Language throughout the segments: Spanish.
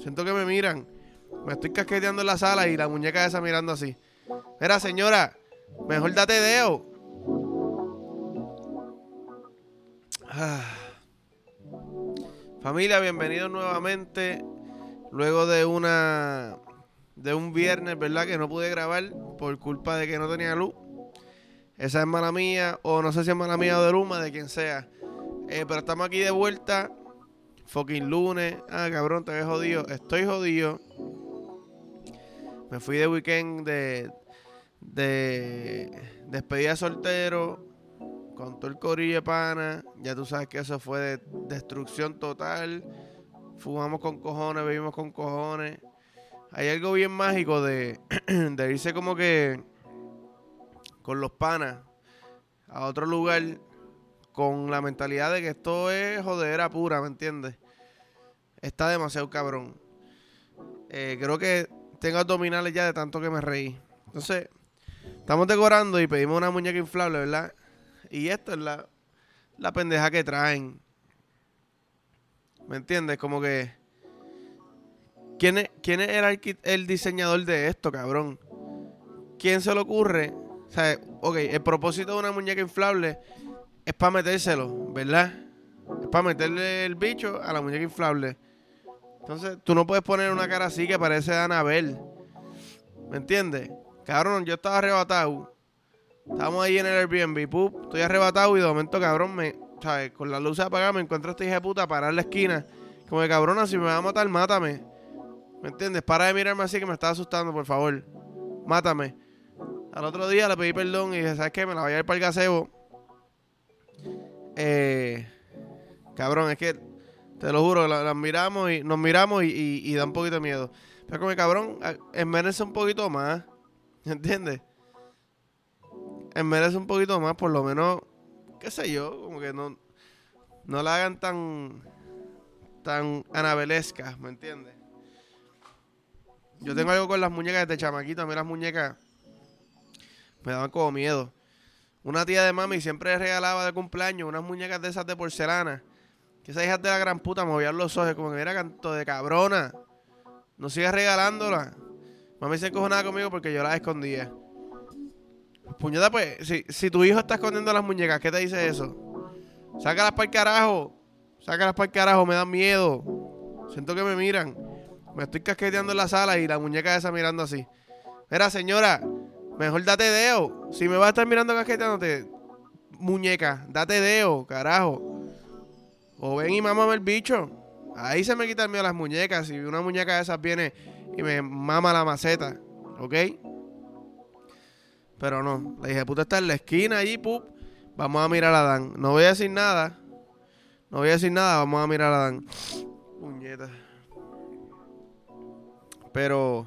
Siento que me miran. Me estoy casqueteando en la sala y la muñeca esa mirando así. Mira, señora, mejor date deo. Ah. Familia, bienvenidos nuevamente. Luego de una de un viernes, ¿verdad? Que no pude grabar por culpa de que no tenía luz. Esa es mala mía, o no sé si es mala mía o de Luma, de quien sea. Eh, pero estamos aquí de vuelta. Fucking lunes. Ah, cabrón, te ves jodido. Estoy jodido. Me fui de weekend de, de despedida soltero con todo el corillo de pana. Ya tú sabes que eso fue de destrucción total. Fumamos con cojones, bebimos con cojones. Hay algo bien mágico de, de irse como que con los panas a otro lugar con la mentalidad de que esto es jodera pura, ¿me entiendes? Está demasiado cabrón. Eh, creo que tengo abdominales ya de tanto que me reí. Entonces, estamos decorando y pedimos una muñeca inflable, ¿verdad? Y esto es la, la pendeja que traen. ¿Me entiendes? Como que... ¿Quién es, quién es el, el diseñador de esto, cabrón? ¿Quién se le ocurre? O sea, ok, el propósito de una muñeca inflable es para metérselo, ¿verdad? Es para meterle el bicho a la muñeca inflable. Entonces, tú no puedes poner una cara así que parece de Anabel. ¿Me entiendes? Cabrón, yo estaba arrebatado. Estamos ahí en el Airbnb, pup, estoy arrebatado y de momento, cabrón, me, ¿sabes? Con la luz apagada me encuentro a este hija de puta parar la esquina. Como de cabrona, si me va a matar, mátame. ¿Me entiendes? Para de mirarme así que me está asustando, por favor. Mátame. Al otro día le pedí perdón y dije, ¿sabes qué? Me la voy a ir para el gazebo. Eh, cabrón, es que te lo juro, las miramos y nos miramos y, da un poquito de miedo. Pero como cabrón, merece un poquito más. ¿Entiendes? merece un poquito más, por lo menos, qué sé yo, como que no, no la hagan tan, tan anabelesca, ¿me entiendes? Yo tengo algo con las muñecas de chamaquito, a mí las muñecas me daban como miedo. Una tía de mami siempre regalaba de cumpleaños unas muñecas de esas de porcelana. Que esas hijas de la gran puta movían los ojos como que era canto de cabrona. No sigas regalándola. Mami se encojonaba conmigo porque yo las escondía. Puñeta, pues, si, si tu hijo está escondiendo las muñecas, ¿qué te dice eso? Sácalas para el carajo. Sácalas para el carajo, me dan miedo. Siento que me miran. Me estoy casqueteando en la sala y la muñeca esa mirando así. Mira, señora, Mejor date deo. Si me vas a estar mirando casqueteándote, muñeca, date deo, carajo. O ven y mamame el bicho. Ahí se me quita el miedo las muñecas. Si una muñeca de esas viene y me mama la maceta, ¿ok? Pero no, la dije, puta está en la esquina allí, pup. Vamos a mirar a Dan. No voy a decir nada. No voy a decir nada, vamos a mirar a Dan. Puñeta. Pero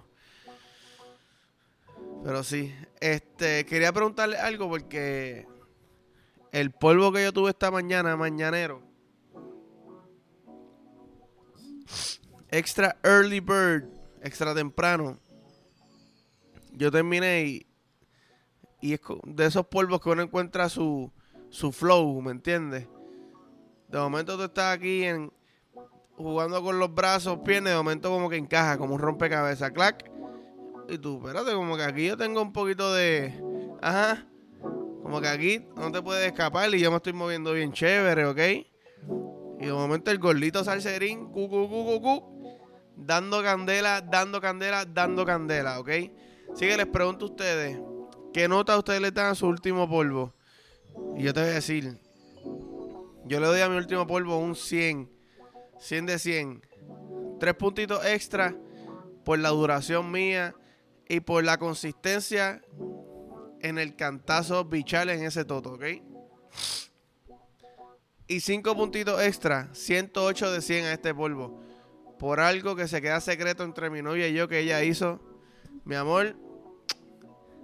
pero sí, este, quería preguntarle algo porque el polvo que yo tuve esta mañana, mañanero, extra early bird, extra temprano, yo terminé y, y es de esos polvos que uno encuentra su, su flow, ¿me entiendes? De momento tú estás aquí en, jugando con los brazos, piernas, de momento como que encaja, como un rompecabezas, clac y tú, espérate, como que aquí yo tengo un poquito de. Ajá. Como que aquí no te puedes escapar y yo me estoy moviendo bien chévere, ¿ok? Y de momento el gordito salserín, cu, cu, cu, cu, cu, dando candela, dando candela, dando candela, ¿ok? Así que les pregunto a ustedes, ¿qué nota ustedes le dan a su último polvo? Y yo te voy a decir, yo le doy a mi último polvo un 100, 100 de 100. Tres puntitos extra por la duración mía y por la consistencia en el cantazo bichal en ese toto, ¿ok? Y cinco puntitos extra, 108 de 100 a este polvo. Por algo que se queda secreto entre mi novia y yo que ella hizo. Mi amor,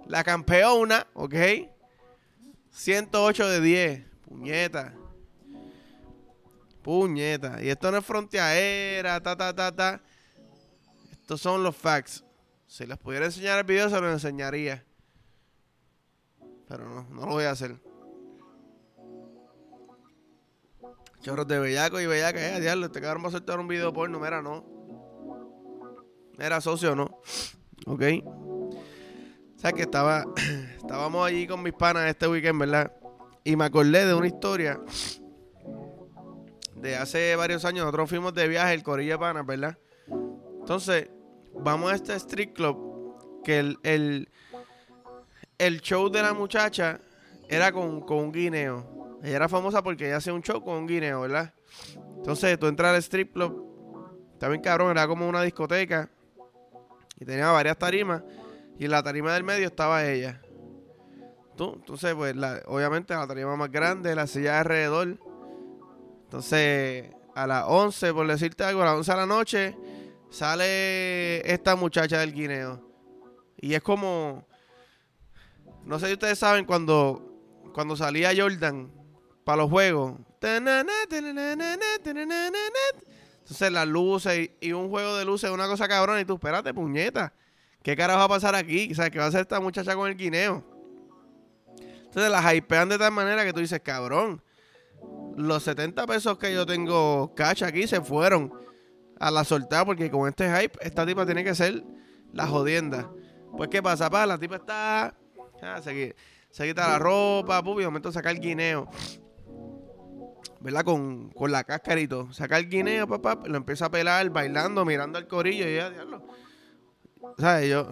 la campeona, ¿ok? 108 de 10. Puñeta. Puñeta. Y esto no es fronteadera, ta, ta, ta, ta. Estos son los facts. Si les pudiera enseñar el video, se los enseñaría. Pero no, no lo voy a hacer. Chorros de bellaco y bellaca, eh, diablo, este cabrón va a soltar un video porno, mira, no. era socio no. ¿Ok? O sea que estaba, estábamos allí con mis panas este weekend, ¿verdad? Y me acordé de una historia de hace varios años. Nosotros fuimos de viaje, el Corillo de Panas, ¿verdad? Entonces, vamos a este street club que el, el, show de la muchacha era con, con un guineo. Ella era famosa porque ella hacía un show con un guineo, ¿verdad? Entonces, tú entras al strip club, también cabrón, era como una discoteca y tenía varias tarimas y en la tarima del medio estaba ella. Tú, entonces, pues, obviamente la tarima más grande, la silla de alrededor. Entonces, a las 11, por decirte algo, a las 11 de la noche, sale esta muchacha del guineo. Y es como, no sé si ustedes saben cuando, cuando salía Jordan para los juegos. Entonces las luces y, un juego de luces es una cosa cabrón. Y tú, espérate, puñeta. ¿Qué carajo va a pasar aquí? ¿Sabes qué va a hacer esta muchacha con el guineo? Entonces las hypean de tal manera que tú dices, cabrón, los 70 pesos que yo tengo cash aquí se fueron a la soltada porque con este hype, esta tipa tiene que ser la jodienda. Pues, ¿qué pasa, pa? La tipa está. Ah, se, quita la ropa, pup, y de momento saca el guineo. ¿Verdad? Con, con la cascarito. Saca el guineo, papá, lo empieza a pelar, bailando, mirando al corillo y ya, diablo. ¿Sabes? Yo.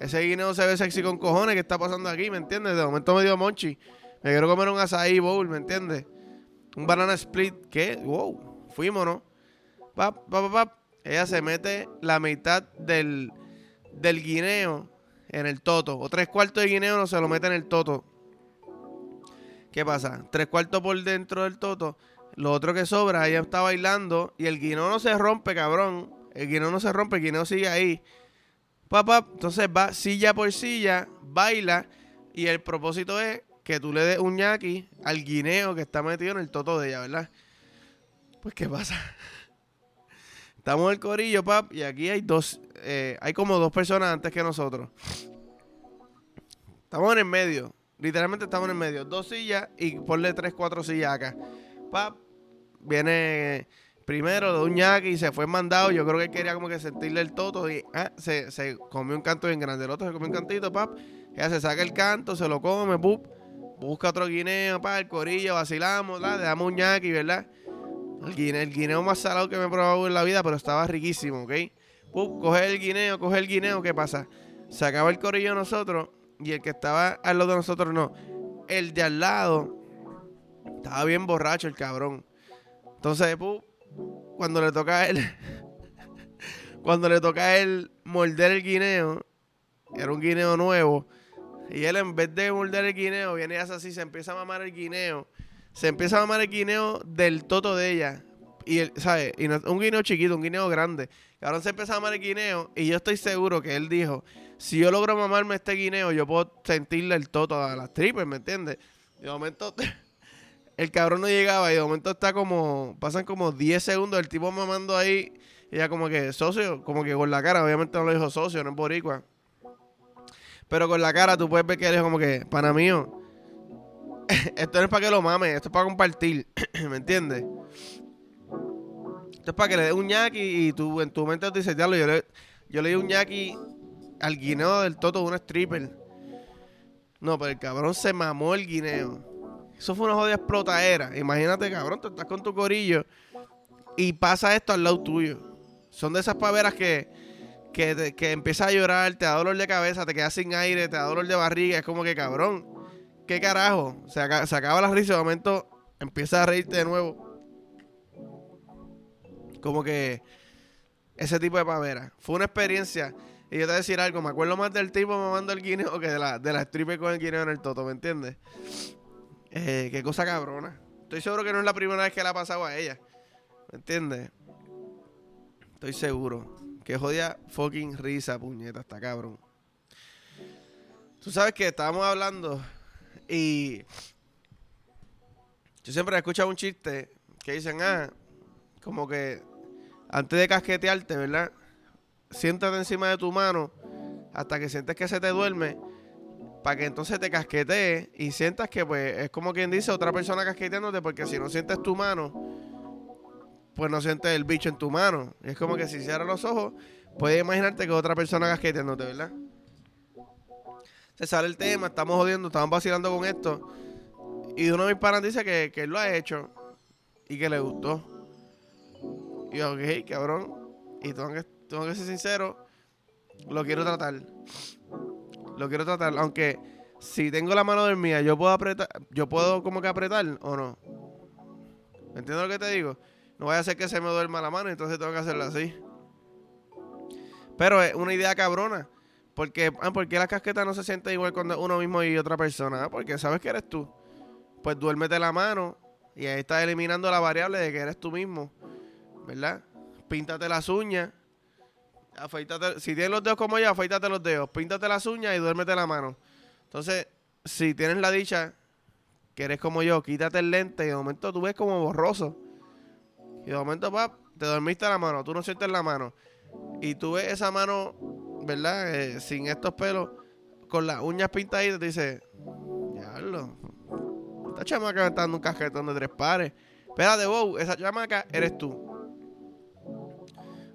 Ese guineo se ve sexy con cojones. ¿Qué está pasando aquí? ¿Me entiendes? De momento me dio monchi. Me quiero comer un açaí bowl, ¿me entiendes? Un banana split. ¿Qué? Wow. Fuimos, ¿no? Pap, pap, pap. Ella se mete la mitad del, del guineo en el toto. O tres cuartos de guineo no se lo mete en el toto. ¿Qué pasa? Tres cuartos por dentro del toto. Lo otro que sobra, ella está bailando y el guineo no se rompe, cabrón. El guineo no se rompe, el guineo sigue ahí. Papá, entonces va silla por silla, baila y el propósito es que tú le des un ñaki al guineo que está metido en el toto de ella, ¿verdad? Pues, ¿qué pasa? Estamos en el corillo, pap, y aquí hay dos, eh, hay como dos personas antes que nosotros. Estamos en el medio, literalmente estamos en el medio. Dos sillas y ponle tres, cuatro sillas acá. Pap, viene primero de un ñaki y se fue mandado. Yo creo que quería como que sentirle el toto y ah, se, se, comió un canto bien grande. El otro se comió un cantito, pap. Ella se saca el canto, se lo come, pup busca otro guineo, para el corillo, vacilamos, le damos un ñaki, ¿verdad? El guineo, más salado que me he probado en la vida, pero estaba riquísimo, ¿ok? coge el guineo, coge el guineo, ¿qué pasa? Se acaba el corillo de nosotros y el que estaba al lado de nosotros no. El de al lado estaba bien borracho el cabrón. Entonces, cuando le toca a él, cuando le toca a él morder el guineo, era un guineo nuevo y él en vez de morder el guineo, viene y hace así, se empieza a mamar el guineo. Se empieza a mamar el guineo del toto de ella. Y él, ¿sabes? Y un guineo chiquito, un guineo grande. Ahora se empieza a mamar el guineo. Y yo estoy seguro que él dijo: Si yo logro mamarme este guineo, yo puedo sentirle el toto a las tripes, ¿me entiendes? Y de momento, el cabrón no llegaba. Y de momento está como. Pasan como 10 segundos el tipo mamando ahí. Y ya como que socio, como que con la cara. Obviamente no lo dijo socio, no es boricua. Pero con la cara tú puedes ver que eres como que, pana mío, esto no es para que lo mames, esto es para compartir, ¿me entiendes? Esto es para que le des un ñaki y tú en tu mente te dices, diablo, yo le, yo le di un ñaki al guineo del toto de una stripper. No, pero el cabrón se mamó el guineo. Eso fue una jodida explotadera. Imagínate, cabrón, tú estás con tu corillo y pasa esto al lado tuyo. Son de esas paveras que que, que empieza a llorar, te da dolor de cabeza, te quedas sin aire, te da dolor de barriga, es como que cabrón, ¿qué carajo? Se, acaba la risa, de momento empieza a reírte de nuevo. Como que ese tipo de pavera. Fue una experiencia. Y yo te voy a decir algo, me acuerdo más del tipo mamando el guineo que de la, de la stripper con el guineo en el toto, ¿me entiendes? Eh, qué cosa cabrona. Estoy seguro que no es la primera vez que le ha pasado a ella. ¿Me entiendes? Estoy seguro. Que jodía fucking risa, puñeta, está cabrón. Tú sabes que estábamos hablando y yo siempre he escuchado un chiste que dicen, ah, como que antes de casquetearte, ¿verdad? Siéntate encima de tu mano hasta que sientes que se te duerme para que entonces te casquetees y sientas que pues es como quien dice otra persona casqueteándote porque si no sientes tu mano pues no sientes el bicho en tu mano. Y es como que si cierras los ojos, puedes imaginarte que otra persona casqueteándote, ¿verdad? Sale el tema, estamos jodiendo, estamos vacilando con esto. Y uno de mis panas dice que, que él lo ha hecho y que le gustó. Y yo, ok, cabrón. Y tengo que, tengo que ser sincero, lo quiero tratar. Lo quiero tratar, aunque si tengo la mano dormida, yo puedo apretar, yo puedo como que apretar o no. ¿Me entiendes lo que te digo? No vaya a ser que se me duerma la mano, entonces tengo que hacerla así. Pero es una idea cabrona. Porque, ah, porque la casqueta no se siente igual cuando uno mismo y otra persona. Ah, porque sabes que eres tú. Pues duérmete la mano y ahí estás eliminando la variable de que eres tú mismo. ¿Verdad? Píntate las uñas. Afeítate, si tienes los dedos como yo, afeítate los dedos. Píntate las uñas y duérmete la mano. Entonces, si tienes la dicha que eres como yo, quítate el lente y de momento tú ves como borroso. Y de momento, pap, te dormiste la mano, tú no sientes la mano. Y tú ves esa mano, ¿verdad? Eh, sin estos pelos, con las uñas te dices, diablo, esta chamaca me está dando un cajetón de tres pares. Espérate, wow, esa chamaca eres tú.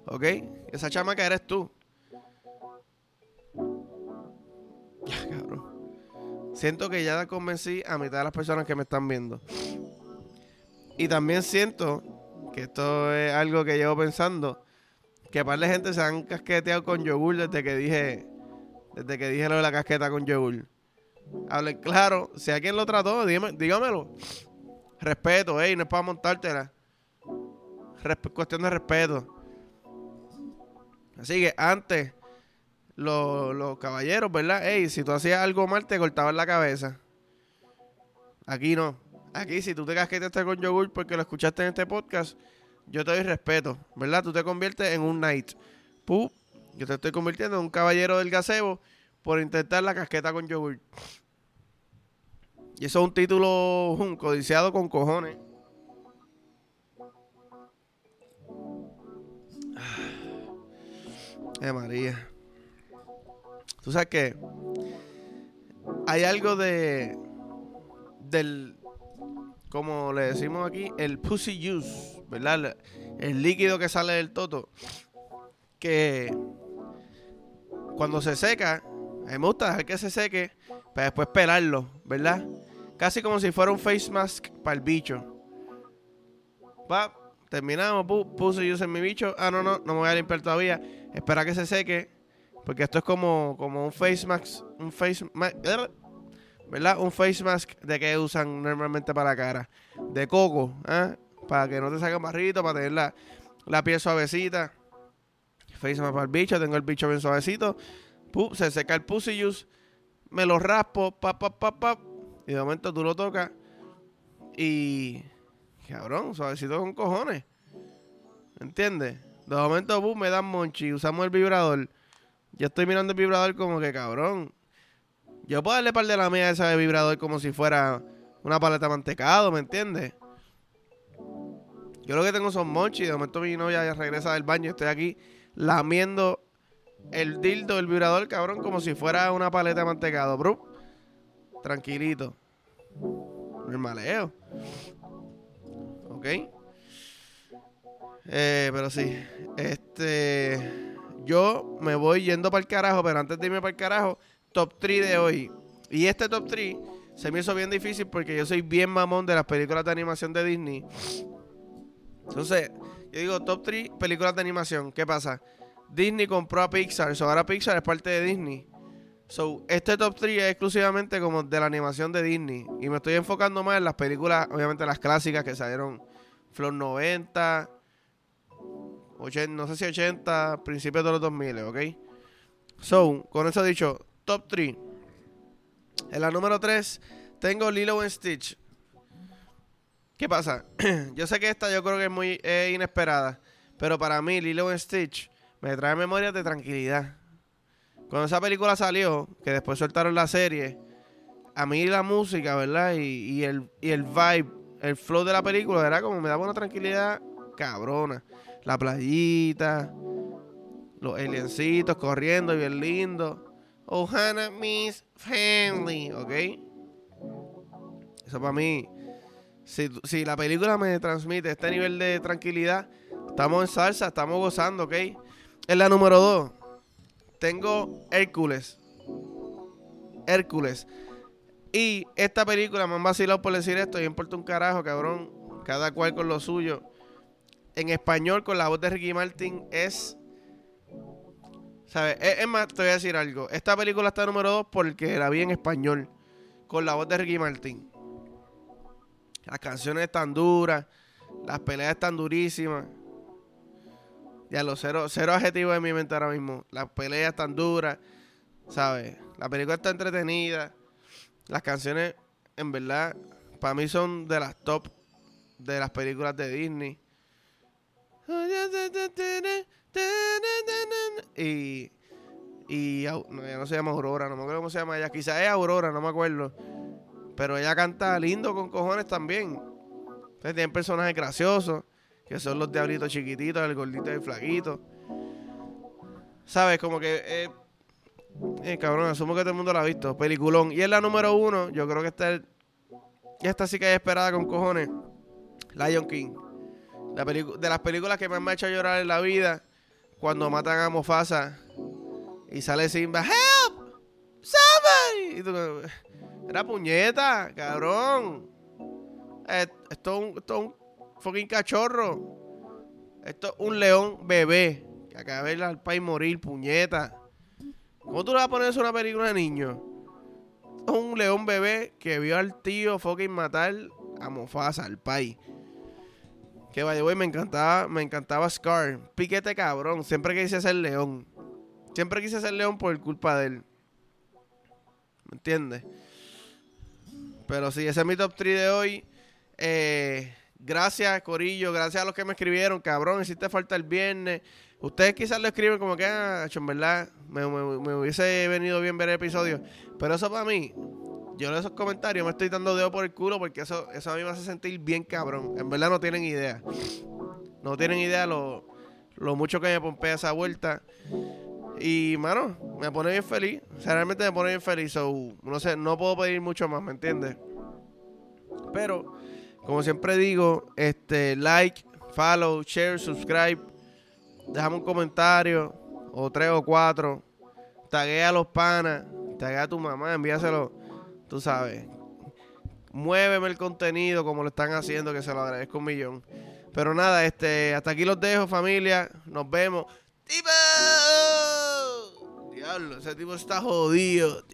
¿Ok? Esa chamaca eres tú. Ya, cabrón. Siento que ya convencí a mitad de las personas que me están viendo. Y también siento que esto es algo que llevo pensando. Que par de gente se han casqueteado con yogur desde que dije. Desde que dije lo de la casqueta con yogur. Hable claro. Si alguien lo trató, dígamelo. Respeto, ey, no es para montártela. cuestión de respeto. Así que antes, los, caballeros, ¿verdad? Ey, si tú hacías algo mal, te cortaban la cabeza. Aquí no. Aquí, si tú te casqueteaste con yogur porque lo escuchaste en este podcast, yo te doy respeto, ¿verdad? Tú te conviertes en un knight. Pup, yo te estoy convirtiendo en un caballero del gazebo por intentar la casqueta con yogur. Y eso es un título un, codiciado con cojones. Eh, María. Tú sabes que hay algo de del como le decimos aquí, el pussy juice, ¿verdad? El líquido que sale del toto. Que cuando se seca, me gusta dejar que se seque para después pelarlo, ¿verdad? Casi como si fuera un face mask para el bicho. Va, terminamos, puse juice en mi bicho. Ah, no, no, no me voy a limpiar todavía. Espera que se seque. Porque esto es como, como un face mask. Un face mask. ¿verdad? Un face mask de que usan normalmente para la cara. De coco, ¿eh? Para que no te salga barrito, para tener la, la piel suavecita. Face para el bicho, tengo el bicho bien suavecito. se seca el pussy juice. Me lo raspo, pa, pa, pa, pa. Y de momento tú lo tocas. Y. Cabrón, suavecito con cojones. ¿Entiendes? De momento, me dan monchi. Usamos el vibrador. Yo estoy mirando el vibrador como que cabrón. Yo puedo darle par de la mía esa de vibrador como si fuera una paleta mantecado, ¿me entiendes? Yo lo que tengo son monchi. De momento mi novia ya regresa del baño. Estoy aquí lamiendo el dildo del vibrador, cabrón, como si fuera una paleta de mantecado, bro. Tranquilito. El maleo. ¿Ok? Eh, pero sí. Este. Yo me voy yendo para el carajo, pero antes de irme para el carajo, top 3 de hoy. Y este top 3 se me hizo bien difícil porque yo soy bien mamón de las películas de animación de Disney. Entonces, yo digo top 3 películas de animación. ¿Qué pasa? Disney compró a Pixar, so ahora Pixar es parte de Disney. So, este top 3 es exclusivamente como de la animación de Disney. Y me estoy enfocando más en las películas, obviamente las clásicas que salieron Flor 90, 80, no sé si 80, principios de los 2000, ¿ok? So, con eso dicho, top 3. En la número 3 tengo Lilo and Stitch. ¿Qué pasa? yo sé que esta yo creo que es muy inesperada. Pero para mí, Lilo and Stitch me trae memorias de tranquilidad. Cuando esa película salió, que después soltaron la serie, a mí la música, ¿verdad? Y, el, y el vibe, el flow de la película, era como me daba una tranquilidad cabrona. La playita, los aliencitos corriendo y bien lindo. Ohana Miss Family, ¿ok? Eso para mí Si, la película me transmite este nivel de tranquilidad, estamos en salsa, estamos gozando, ¿ok? En la número 2, tengo Hércules. Hércules. Y esta película me han vacilado por decir esto y importa un carajo, cabrón. Cada cual con lo suyo. En español, con la voz de Ricky Martin, es. ¿Sabes? Es, más, te voy a decir algo. Esta película está número 2 porque la vi en español. Con la voz de Ricky Martin. Las canciones están duras. Las peleas están durísimas. Ya los cero, cero adjetivos en mi mente ahora mismo. Las peleas están duras. ¿Sabes? La película está entretenida. Las canciones, en verdad, para mí son de las top de las películas de Disney. Y. Y. No, no se llama Aurora, no me acuerdo cómo se llama ella. Quizás es Aurora, no me acuerdo. Pero ella canta lindo con cojones también. Entonces tienen personajes graciosos, que son los diablitos chiquititos, el gordito y el flaquito. ¿Sabes? Como que. Eh, eh, cabrón, asumo que todo el mundo la ha visto. Peliculón. Y es la número uno, yo creo que esta, esta sí que hay esperada con cojones. Lion King. La de las películas que más me ha hecho llorar en la vida. Cuando matan a Mufasa y sale Simba. ¡Help! ¡Somebody! Era puñeta, cabrón. Esto, es un, fucking cachorro. Esto es un león bebé. Que acaba de ver al país morir, puñeta. ¿Cómo tú le vas a poner eso a una película de niños? Un león bebé que vio al tío fucking matar a Mufasa, al país. Que vaya, güey, me encantaba, me encantaba Scar. Piquete cabrón. Siempre quise ser león. Siempre quise ser león por culpa de él. ¿Me entiendes? Pero sí, ese es mi top 3 de hoy. Eh, gracias, Corillo. Gracias a los que me escribieron. Cabrón, hiciste falta el viernes. Ustedes quizás lo escriben como que, ah, en verdad, me, hubiese venido bien ver el episodio. Pero eso para mí, yo en esos comentarios me estoy dando dedo por el culo porque eso, eso a mí me hace sentir bien cabrón. En verdad no tienen idea. No tienen idea lo, mucho que me pompea esa vuelta. Y, mano, me pone bien feliz. O sea, realmente me pone bien feliz. no sé, no puedo pedir mucho más, ¿me entiendes? Pero, como siempre digo, este, like, follow, share, subscribe déjame un comentario, o tres o cuatro, taguea a los panas, taguea a tu mamá, envíaselo, tú sabes. Muéveme el contenido como lo están haciendo, que se lo agradezco un millón. Pero nada, este, hasta aquí los dejo, familia. Nos vemos. ¡Tipo! Diablo, ese tipo está jodido.